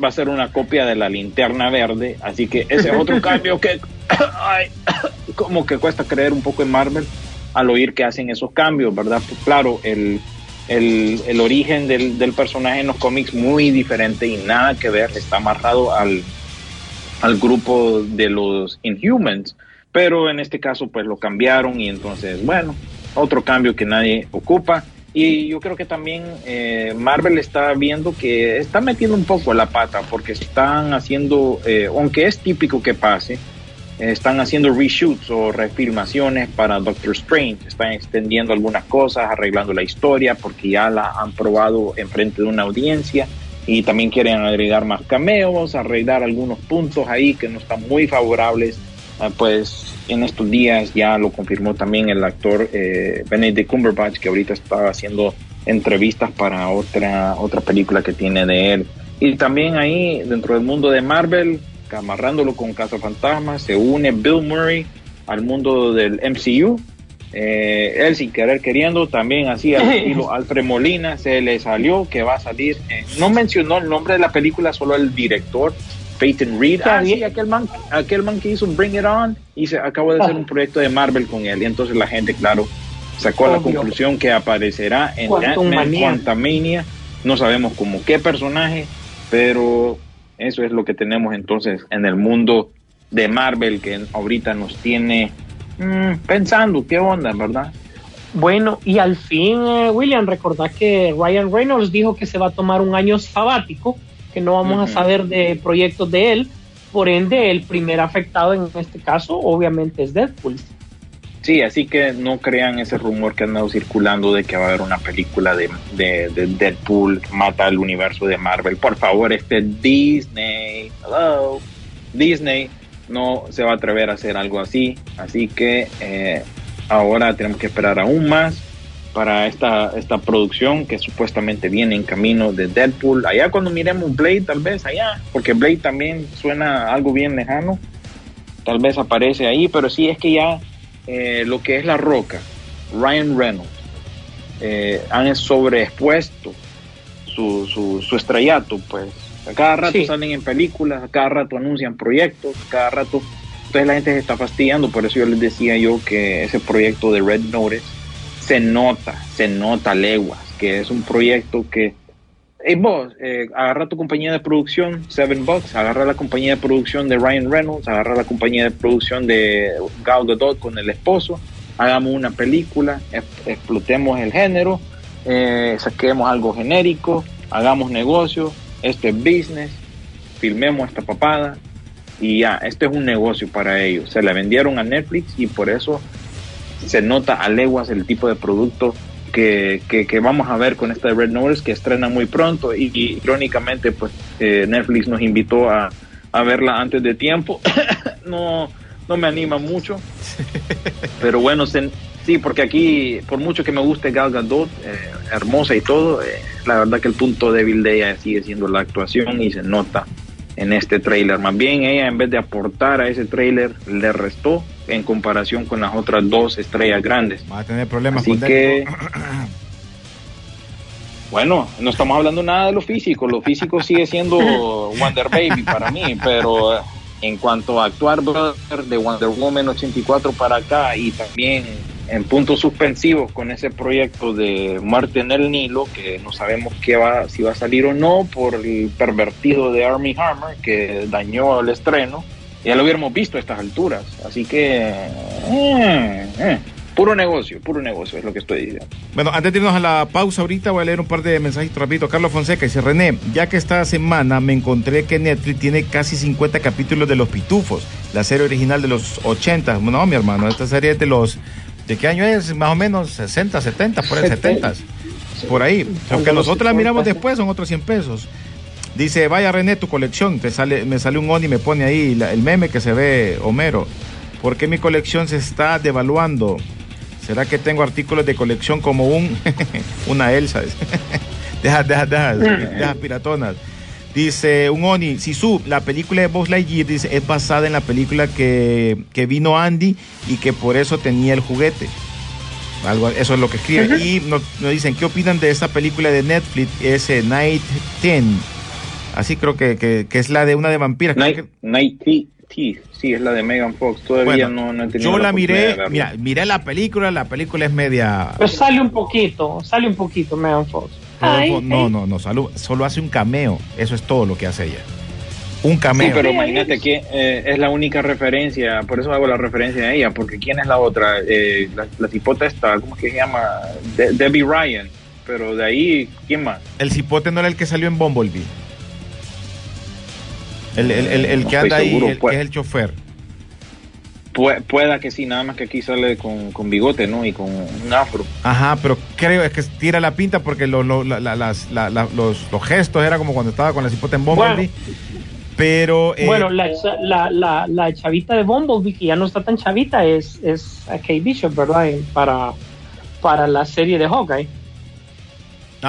va a ser una copia de la linterna verde. Así que ese es otro cambio que ay, como que cuesta creer un poco en Marvel al oír que hacen esos cambios, ¿verdad? Pues claro, el, el, el origen del, del personaje en los cómics muy diferente y nada que ver, está amarrado al, al grupo de los Inhumans, pero en este caso pues lo cambiaron y entonces, bueno, otro cambio que nadie ocupa. Y yo creo que también eh, Marvel está viendo que está metiendo un poco la pata porque están haciendo, eh, aunque es típico que pase, están haciendo reshoots o refilmaciones para Doctor Strange, están extendiendo algunas cosas, arreglando la historia porque ya la han probado en frente de una audiencia y también quieren agregar más cameos, arreglar algunos puntos ahí que no están muy favorables. Ah, pues en estos días ya lo confirmó también el actor eh, Benedict Cumberbatch que ahorita está haciendo entrevistas para otra otra película que tiene de él y también ahí dentro del mundo de Marvel amarrándolo con Cazafantasmas se une Bill Murray al mundo del MCU eh, él sin querer queriendo también así al estilo Alfred Molina se le salió que va a salir eh, no mencionó el nombre de la película solo el director Peyton Reed ah, sí, aquel man aquel man que hizo Bring It On y se acabó de hacer Ah. un proyecto de Marvel con él y entonces la gente claro sacó la Obvio. conclusión que aparecerá en Quantum Ant-Man Mania. Quantumania no sabemos como qué personaje pero eso es lo que tenemos entonces en el mundo de Marvel que ahorita nos tiene mm, pensando qué onda, ¿verdad? Bueno, y al fin, eh, William, recordad que Ryan Reynolds dijo que se va a tomar un año sabático, que no vamos a saber de proyectos de él. Por ende, el primer afectado en este caso, obviamente, es Deadpool. Sí, así que no crean ese rumor que ha andado circulando de que va a haber una película de, de, de Deadpool mata al universo de Marvel. Por favor, este Disney, hello, Disney no se va a atrever a hacer algo así. Así que eh, ahora tenemos que esperar aún más para esta, esta producción que supuestamente viene en camino de Deadpool. Allá cuando miremos Blade, tal vez allá, porque Blade también suena algo bien lejano. Tal vez aparece ahí, pero sí es que ya eh, lo que es La Roca, Ryan Reynolds, eh, han sobreexpuesto su, su, su estrellato, pues. A cada rato Sí. salen en películas, a cada rato anuncian proyectos, a cada rato. Entonces la gente se está fastidiando, por eso yo les decía yo que ese proyecto de Red Notice se nota, se nota leguas, que es un proyecto que Hey, vos, eh, agarra tu compañía de producción, Seven Bucks, agarra la compañía de producción de Ryan Reynolds, agarra la compañía de producción de Gal Gadot con el esposo, hagamos una película, ex- explotemos el género, eh, saquemos algo genérico, hagamos negocio, este es business, filmemos esta papada y ya, este es un negocio para ellos. Se la vendieron a Netflix y por eso se nota a leguas el tipo de producto que, que, que vamos a ver con esta de Red Notice que estrena muy pronto y, y irónicamente pues eh, Netflix nos invitó a, a verla antes de tiempo no no me anima mucho pero bueno se- sí porque aquí por mucho que me guste Gal Gadot eh, hermosa y todo eh, la verdad que el punto débil de ella sigue siendo la actuación y se nota en este trailer. Más bien ella en vez de aportar a ese trailer le restó en comparación con las otras dos estrellas grandes. Va a tener problemas Así con que, bueno, no estamos hablando nada de lo físico. Lo físico sigue siendo Wonder Baby para mí, pero eh, en cuanto a actuar brother, de Wonder Woman 84 para acá y también en puntos suspensivos con ese proyecto de Muerte en el Nilo, que no sabemos qué va, si va a salir o no por el pervertido de Army Hammer que dañó el estreno. Ya lo hubiéramos visto a estas alturas. Así que, eh, eh, puro negocio, puro negocio es lo que estoy diciendo. Bueno, antes de irnos a la pausa ahorita voy a leer un par de mensajitos rapidito. Carlos Fonseca dice, René, ya que esta semana me encontré que Netflix tiene casi 50 capítulos de Los Pitufos, la serie original de los 80. No, mi hermano, esta serie es de los... ¿De qué año es? Más o menos 60, 70, por el 70. Por ahí. Aunque nosotros la miramos después, son otros 100 pesos. Dice, vaya René, tu colección. Te sale, me sale un on y me pone ahí la- el meme que se ve Homero. ¿Por qué mi colección se está devaluando? ¿Será que tengo artículos de colección como un una Elsa? deja, deja, deja, deja piratonas. Dice un Oni, Sisu, la película de Buzz Lightyear dice, es basada en la película que, que vino Andy y que por eso tenía el juguete. Algo, eso es lo que escribe. Y nos, nos dicen, ¿qué opinan de esta película de Netflix? Ese Night 10. Así creo que, que, que es la de una de vampiras. Night, que- Night sí, es la de Megan Fox. Todavía Bueno, no, no he tenido yo la miré, mira, miré la película, la película es media... Pero sale un poquito, sale un poquito Megan Fox. Ay, no, no, ay. no, no, solo, solo hace un cameo. Eso es todo lo que hace ella. Un cameo. Sí, pero imagínate que eh, es la única referencia, por eso hago la referencia a ella, porque ¿quién es la otra? Eh, la, la cipota esta, ¿cómo es que se llama? De- Debbie Ryan, pero de ahí, ¿quién más? El cipote no era el que salió en Bumblebee. El, el, el, el No que anda ahí, el, pues. que es el chofer. Pue- pueda que sí, nada más que aquí sale con, con bigote, ¿no? Y con un afro. Ajá, pero creo es que tira la pinta porque lo- lo- la- la- las- la- la- los, los gestos era como cuando estaba con la cipote en Bumblebee. pero. eh, Bueno, la, la, la, la chavita de Bumblebee, que ya no está tan chavita, es, es a Kate Bishop, ¿verdad? En- Para, para la serie de Hawkeye.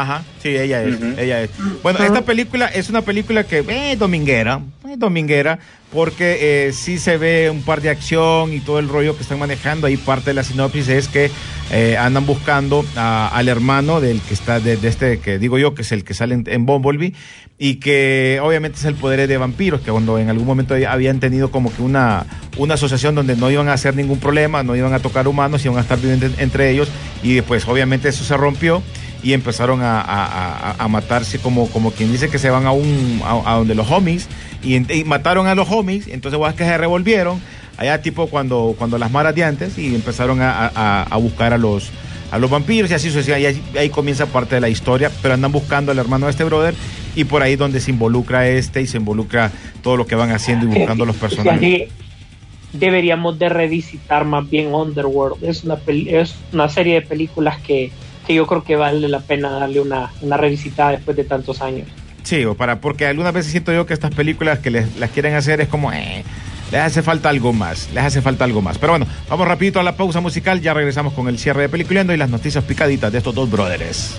Ajá, sí, ella es, ella es. Bueno, esta película es una película que eh, dominguera, eh, dominguera, porque eh, sí se ve un par de acción y todo el rollo que están manejando. Ahí parte de la sinopsis es que eh, andan buscando a- al hermano del que está, de, de este que digo yo, que es el que sale en, en Bumblebee, y que obviamente es el poder de vampiros, que cuando en algún momento habían tenido como que una, una asociación donde no iban a hacer ningún problema, no iban a tocar humanos, iban a estar viviendo en- entre ellos, y después obviamente eso se rompió y empezaron a, a- a- a matarse como, como quien dice que se van a un a, donde los homies y, mataron a los homies, entonces es que se revolvieron allá tipo cuando, cuando las maras de antes y empezaron a, a- a buscar a los a los vampiros y así sucesivamente, y ahí, ahí comienza parte de la historia, pero andan buscando al hermano de este brother y por ahí donde se involucra este y se involucra todo lo que van haciendo y buscando los personajes. Deberíamos de revisitar más bien Underworld. Es una, peli- es una serie de películas que, que yo creo que vale la pena darle una, una revisitada después de tantos años. Sí, o para, porque algunas veces siento yo que estas películas que les, las quieren hacer es como, eh, les hace falta algo más, les hace falta algo más. Pero bueno, vamos rapidito a la pausa musical, ya regresamos con el cierre de Peliculeando y las noticias picaditas de estos dos brothers.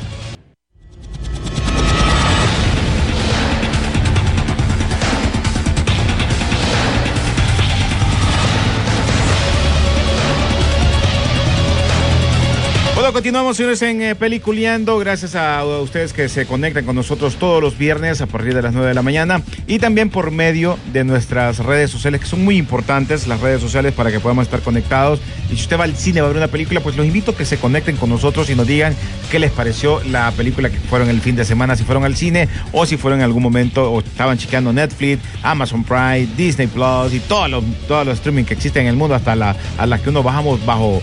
Continuamos, señores, en eh, Peliculeando. Gracias a, ustedes que se conectan con nosotros todos los viernes a partir de las 9 de la mañana y también por medio de nuestras redes sociales, que son muy importantes, las redes sociales, para que podamos estar conectados. Y si usted va al cine, va a ver una película, pues los invito a que se conecten con nosotros y nos digan qué les pareció la película que fueron el fin de semana, si fueron al cine o si fueron en algún momento o estaban chequeando Netflix, Amazon Prime, Disney Plus y todos los, todos los streaming que existen en el mundo, hasta la, a las que uno bajamos bajo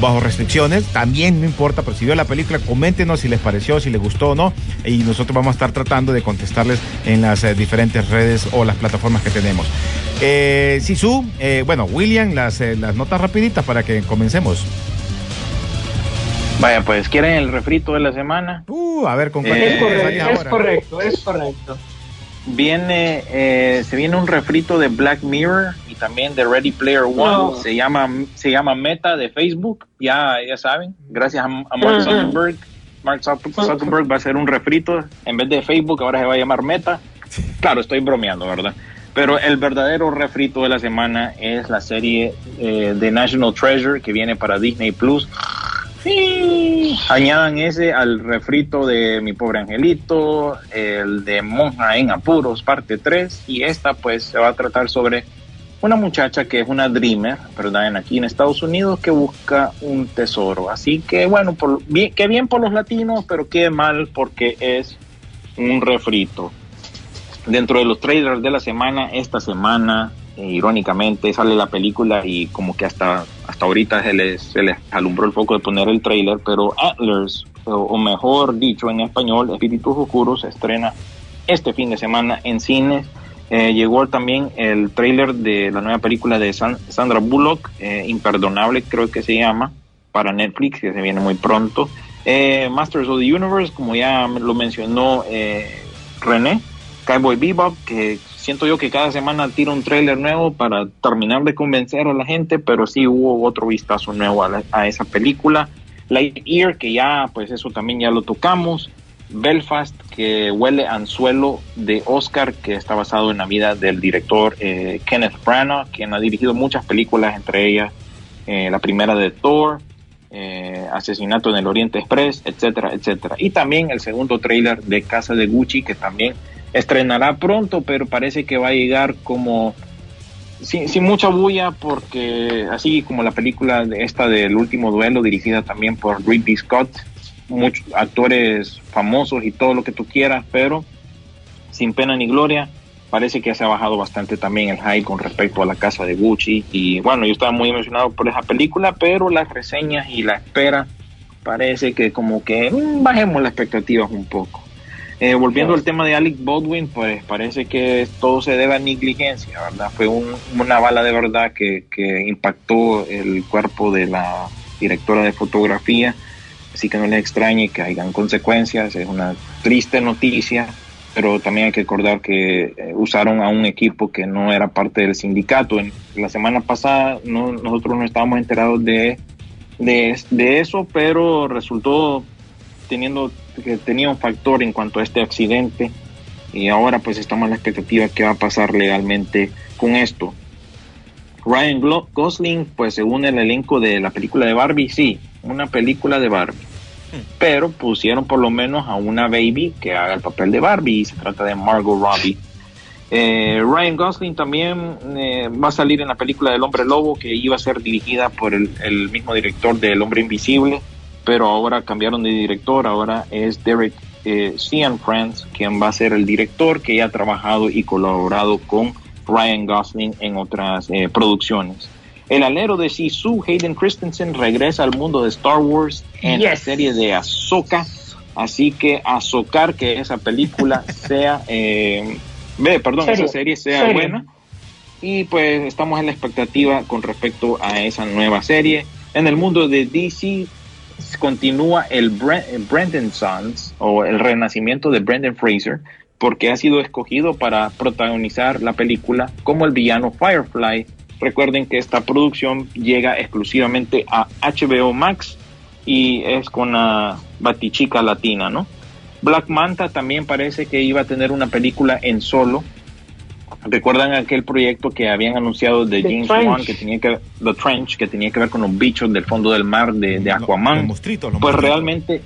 bajo restricciones, también no importa, pero si vio la película, coméntenos si les pareció, si les gustó o no, y nosotros vamos a estar tratando de contestarles en las eh, diferentes redes o las plataformas que tenemos. Eh, Sisu, eh, bueno, William, las, eh, las notas rapiditas para que comencemos. Vaya, pues, ¿quieren el refrito de la semana? Uh, a ver, ¿con cuál Eh, es, quieres correcto, salir es ahora? correcto, es correcto. Viene, eh, se viene un refrito de Black Mirror y también de Ready Player One. Se llama, se llama Meta de Facebook. Ya, ya saben. Gracias a, a Mark. Zuckerberg. Mark Zuck- Zuckerberg va a hacer un refrito en vez de Facebook. Ahora se va a llamar Meta. Claro, estoy bromeando, ¿verdad? Pero el verdadero refrito de la semana es la serie eh, de National Treasure que viene para Disney Plus. Añadan ese al refrito de Mi Pobre Angelito, el de Monja en Apuros, parte 3, y esta pues se va a tratar sobre una muchacha que es una dreamer, ¿verdad? Aquí en Estados Unidos que busca un tesoro. Así que bueno, por, bien, que bien por los latinos, pero qué mal porque es un refrito. Dentro de los trailers de la semana, esta semana, irónicamente, sale la película y como que hasta, hasta ahorita se les, se les alumbró el foco de poner el trailer, pero Antlers, o, mejor dicho en español, Espíritus Oscuros, se estrena este fin de semana en cines. Eh, llegó también el trailer de la nueva película de San- Sandra Bullock, eh, Imperdonable creo que se llama, para Netflix, que se viene muy pronto. Eh, Masters of the Universe, como ya lo mencionó eh, René, Cowboy Bebop, que siento yo que cada semana tira un trailer nuevo para terminar de convencer a la gente, pero sí hubo otro vistazo nuevo a, la- a esa película. Lightyear, que ya, pues eso también ya lo tocamos. Belfast, que huele anzuelo de Oscar, que está basado en la vida del director eh, Kenneth Branagh, quien ha dirigido muchas películas, entre ellas eh, la primera de Thor, eh, Asesinato en el Oriente Express, etcétera, etcétera. Y también el segundo tráiler de Casa de Gucci, que también estrenará pronto, pero parece que va a llegar como sin, sin mucha bulla, porque así como la película de esta del último duelo, dirigida también por Ridley Scott, muchos actores famosos y todo lo que tú quieras, pero sin pena ni gloria. Parece que se ha bajado bastante también el hype con respecto a la casa de Gucci. Y bueno, yo estaba muy emocionado por esa película, pero las reseñas y la espera parece que como que mm, bajemos las expectativas un poco. Eh, volviendo al tema de Alec Baldwin, pues parece que todo se debe a negligencia, ¿verdad? Fue un- una bala de verdad que, que impactó el cuerpo de la directora de fotografía, así que no les extrañe que hayan consecuencias, es una triste noticia, pero también hay que recordar que eh, usaron a un equipo que no era parte del sindicato. En, la semana pasada no, nosotros no estábamos enterados de, de, de eso, pero resultó teniendo que tenía un factor en cuanto a este accidente y ahora pues estamos en la expectativa que va a pasar legalmente con esto. Ryan Gosling pues se une al elenco de la película de Barbie, sí, una película de Barbie. Pero pusieron por lo menos a una baby que haga el papel de Barbie y se trata de Margot Robbie. Eh, Ryan Gosling también eh, va a salir en la película del Hombre Lobo que iba a ser dirigida por el, el mismo director del Hombre Invisible, pero ahora cambiaron de director, ahora es Derek eh, Cianfrance quien va a ser el director que ya ha trabajado y colaborado con Ryan Gosling en otras eh, producciones. El alero de Sisu, Hayden Christensen, regresa al mundo de Star Wars en la Yes. serie de Ahsoka. Así que azocar que esa película sea, eh, perdón, Serie. esa serie sea Serie. buena. Y pues estamos en la expectativa con respecto a esa nueva serie. En el mundo de DC continúa el Bre- el Brendan Sons o el renacimiento de Brendan Fraser porque ha sido escogido para protagonizar la película como el villano Firefly. Recuerden que esta producción llega exclusivamente a HBO Max y es con la batichica latina, ¿no? Black Manta también parece que iba a tener una película en solo. ¿Recuerdan aquel proyecto que habían anunciado de The James. Wan que tenía que The Trench que tenía que ver con los bichos del fondo del mar de, de Aquaman? los los pues monstruitos. realmente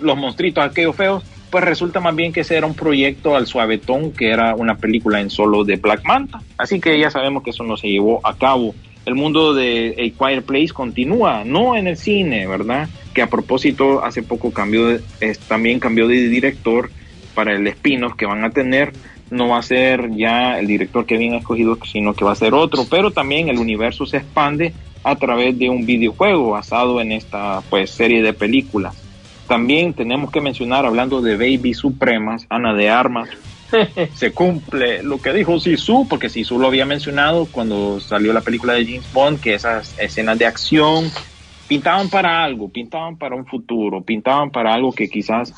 los monstruitos aquellos feos, pues resulta más bien que ese era un proyecto al suavetón que era una película en solo de Black Manta. Así que ya sabemos que eso no se llevó a cabo. El mundo de A Quiet Place continúa, no en el cine, ¿verdad? Que a propósito hace poco cambió, de- es- también cambió de director para el spin-off que van a tener. No va a ser ya el director que habían escogido, sino que va a ser otro. Pero también el universo se expande a través de un videojuego basado en esta pues serie de películas. También tenemos que mencionar, hablando de Baby Supremas, Ana de Armas, se cumple lo que dijo Sisu, porque Sisu lo había mencionado cuando salió la película de James Bond, que esas escenas de acción pintaban para algo, pintaban para un futuro, pintaban para algo que quizás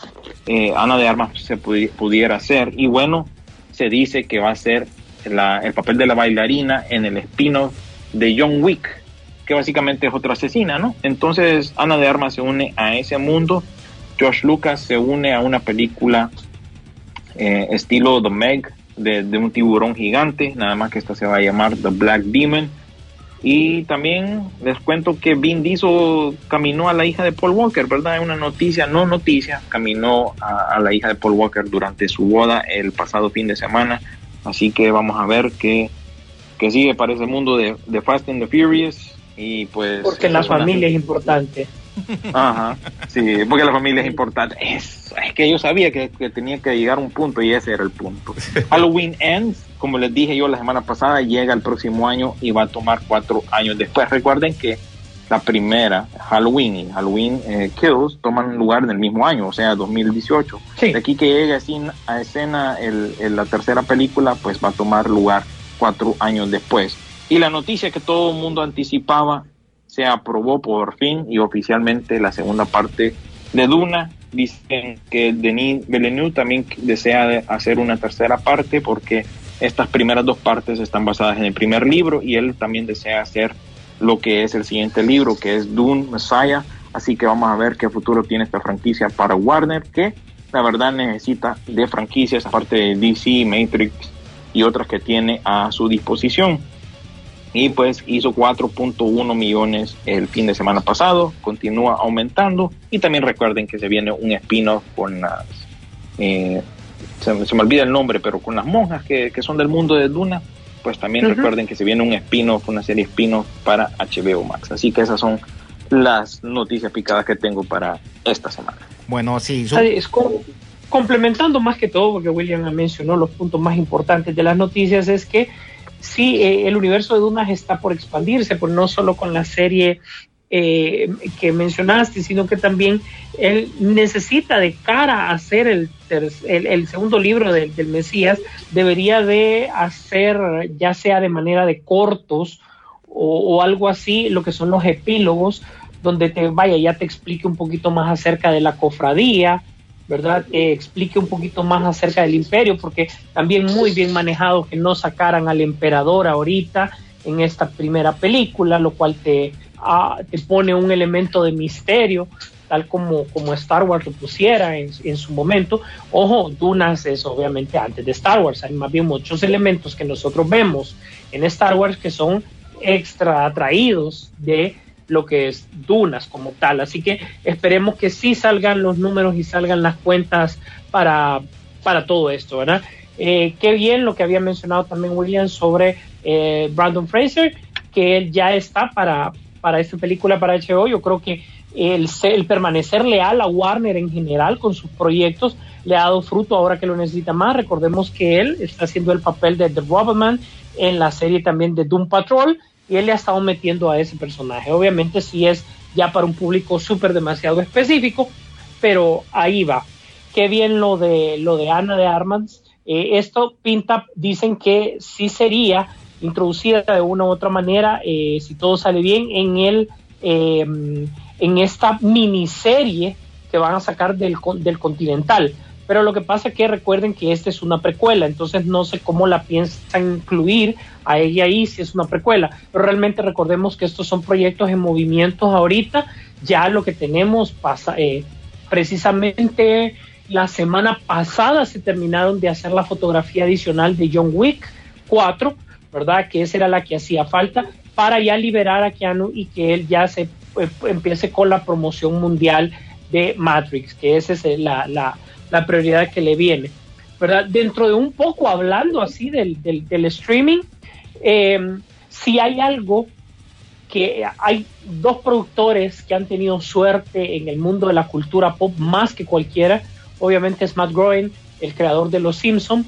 eh, Ana de Armas se pudi- pudiera hacer. Y bueno, se dice que va a ser la- el papel de la bailarina en el spin-off de John Wick, que básicamente es otra asesina, ¿no? Entonces Ana de Armas se une a ese mundo, Josh Lucas se une a una película eh, estilo The Meg, de, de un tiburón gigante, nada más que esta se va a llamar The Black Demon. Y también les cuento que Vin Diesel caminó a la hija de Paul Walker, ¿verdad? Es una noticia, no noticia, caminó a, a la hija de Paul Walker durante su boda el pasado fin de semana. Así que vamos a ver qué, qué sigue para ese mundo de, de Fast and the Furious. Y pues. Porque la familia es importante. Ajá, sí, porque la familia es importante. Es, es que yo sabía que, que tenía que llegar a un punto y ese era el punto. Halloween Ends, como les dije yo la semana pasada, llega el próximo año y va a tomar cuatro años después. Recuerden que la primera, Halloween y Halloween eh, Kills, toman lugar en el mismo año, o sea, 2018. Sí. De aquí que llegue así a escena el, el- la tercera película, pues va a tomar lugar cuatro años después. Y la noticia que todo el mundo anticipaba se aprobó por fin y oficialmente la segunda parte de Duna. Dicen que Denis Villeneuve también desea de- hacer una tercera parte porque estas primeras dos partes están basadas en el primer libro y él también desea hacer lo que es el siguiente libro, que es Dune Messiah. Así que vamos a ver qué futuro tiene esta franquicia para Warner, que la verdad necesita de franquicias, aparte de DC, Matrix y otras que tiene a su disposición. Y pues hizo 4.1 millones el fin de semana pasado, continúa aumentando. Y también recuerden que se viene un spin-off con las. eh, se, se me olvida el nombre, pero con las monjas que, que son del mundo de Duna. Pues también Ujú. recuerden que se viene un spin-off, una serie spin-off para HBO Max. Así que esas son las noticias picadas que tengo para esta semana. Bueno, sí. co- complementando más que todo, porque William mencionó los puntos más importantes de las noticias, es que sí, eh, el universo de Dunas está por expandirse, pues no solo con la serie eh, que mencionaste, sino que también él necesita de cara a hacer el, el, el segundo libro del, del Mesías, debería de hacer, ya sea de manera de cortos o, o algo así, lo que son los epílogos, donde te vaya, ya te explique un poquito más acerca de la cofradía, ¿verdad? Te explique un poquito más acerca del imperio, porque también muy bien manejado que no sacaran al emperador ahorita en esta primera película, lo cual te, ah, te pone un elemento de misterio, tal como, como Star Wars lo pusiera en, en su momento. Ojo, Dunas es obviamente antes de Star Wars, hay más bien muchos elementos que nosotros vemos en Star Wars que son extra atraídos de lo que es Dunas como tal. Así que esperemos que sí salgan los números y salgan las cuentas para, para todo esto, ¿verdad? Eh, qué bien lo que había mencionado también William sobre eh, Brandon Fraser, que él ya está para, para esta película para HBO. Yo creo que el, el permanecer leal a Warner en general con sus proyectos le ha dado fruto ahora que lo necesita más. Recordemos que él está haciendo el papel de The Robberman en la serie también de Doom Patrol él le ha estado metiendo a ese personaje. Obviamente sí es ya para un público súper demasiado específico, pero ahí va. Qué bien lo de lo de Ana de Armas. Eh, esto pinta, dicen que sí sería introducida de una u otra manera, eh, si todo sale bien, en el eh, en esta miniserie que van a sacar del, del Continental. Pero lo que pasa es que recuerden que esta es una precuela, entonces no sé cómo la piensan incluir a ella ahí si es una precuela. Pero realmente recordemos que estos son proyectos en movimientos ahorita. Ya lo que tenemos pasa, eh, precisamente la semana pasada se terminaron de hacer la fotografía adicional de John Wick 4, ¿verdad? Que esa era la que hacía falta para ya liberar a Keanu y que él ya se eh, empiece con la promoción mundial de Matrix, que esa es la, la, la prioridad que le viene. ¿verdad? Dentro de un poco hablando así del, del, del streaming, eh, si hay algo que hay dos productores que han tenido suerte en el mundo de la cultura pop más que cualquiera, obviamente es Matt Groening, el creador de Los Simpson,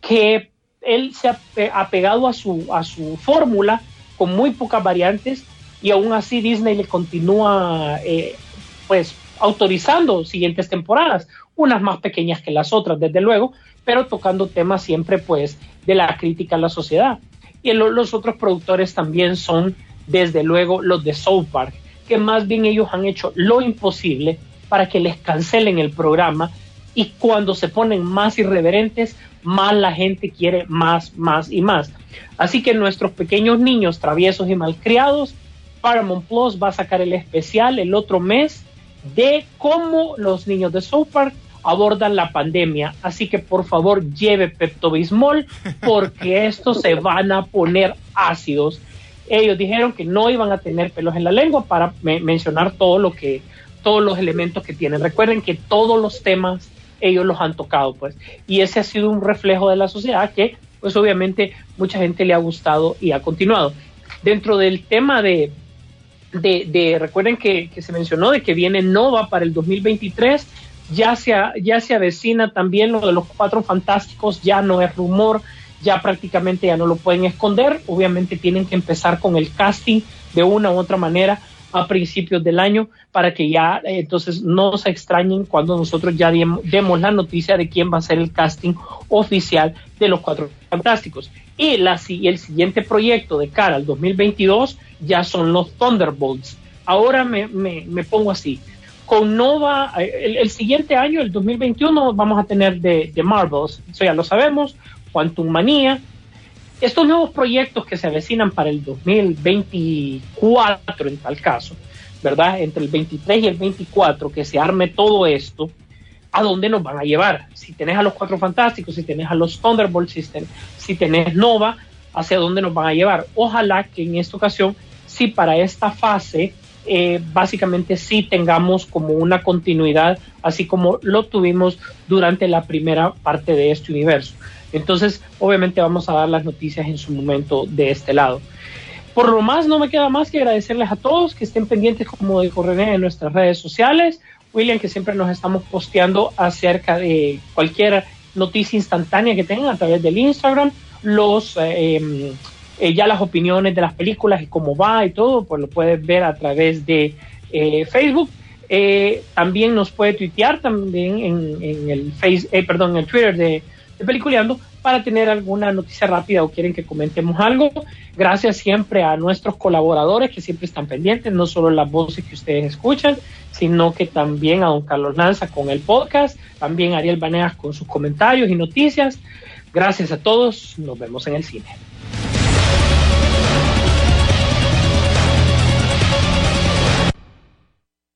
que él se ha pe- apegado a su, a su fórmula con muy pocas variantes y aún así Disney le continúa eh, pues autorizando siguientes temporadas, unas más pequeñas que las otras desde luego, pero tocando temas siempre pues de la crítica a la sociedad. Y lo- los otros productores también son desde luego los de South Park, que más bien ellos han hecho lo imposible para que les cancelen el programa y cuando se ponen más irreverentes, más la gente quiere más, más y más. Así que nuestros pequeños niños traviesos y malcriados, Paramount Plus va a sacar el especial el otro mes de cómo los niños de South Park abordan la pandemia. Así que por favor lleve Pepto Bismol porque estos se van a poner ácidos. Ellos dijeron que no iban a tener pelos en la lengua para me- mencionar todo lo que todos los elementos que tienen. Recuerden que todos los temas ellos los han tocado, pues. Y ese ha sido un reflejo de la sociedad que, pues obviamente, mucha gente le ha gustado y ha continuado. Dentro del tema de, de, de- recuerden que, que se mencionó de que viene Nova para el 2023, ya se, ya se avecina también lo de los cuatro fantásticos, ya no es rumor, ya prácticamente ya no lo pueden esconder, obviamente tienen que empezar con el casting de una u otra manera a principios del año para que ya eh, entonces no se extrañen cuando nosotros ya demos la noticia de quién va a ser el casting oficial de los cuatro fantásticos. Y la, el siguiente proyecto de cara al 2022 ya son los Thunderbolts. Ahora me, me- me pongo así. Con Nova, eh, el, siguiente año, el 2021, vamos a tener de, Marvels, eso ya lo sabemos, Quantum Manía, estos nuevos proyectos que se avecinan para el 2024 en tal caso, ¿verdad? Entre el 23 y el 24, que se arme todo esto, a dónde nos van a llevar. Si tenés a los Cuatro Fantásticos, si tenés a los Thunderbolt System, si tenés Nova, hacia dónde nos van a llevar. Ojalá que en esta ocasión, sí para esta fase, eh, básicamente sí tengamos como una continuidad, así como lo tuvimos durante la primera parte de este universo. Entonces, obviamente vamos a dar las noticias en su momento de este lado. Por lo más, no me queda más que agradecerles a todos que estén pendientes, como dijo René, en nuestras redes sociales. William, que siempre nos estamos posteando acerca de cualquier noticia instantánea que tengan a través del Instagram, los eh, eh, ya las opiniones de las películas y cómo va y todo, pues lo puedes ver a través de eh, Facebook. Eh, también nos puede tuitear también en, en el face, perdón, en el Twitter de, de Peliculeando para tener alguna noticia rápida o quieren que comentemos algo. Gracias siempre a nuestros colaboradores que siempre están pendientes, no solo las voces que ustedes escuchan, sino que también a don Carlos Lanza con el podcast, también a Ariel Baneas con sus comentarios y noticias. Gracias a todos, nos vemos en el cine.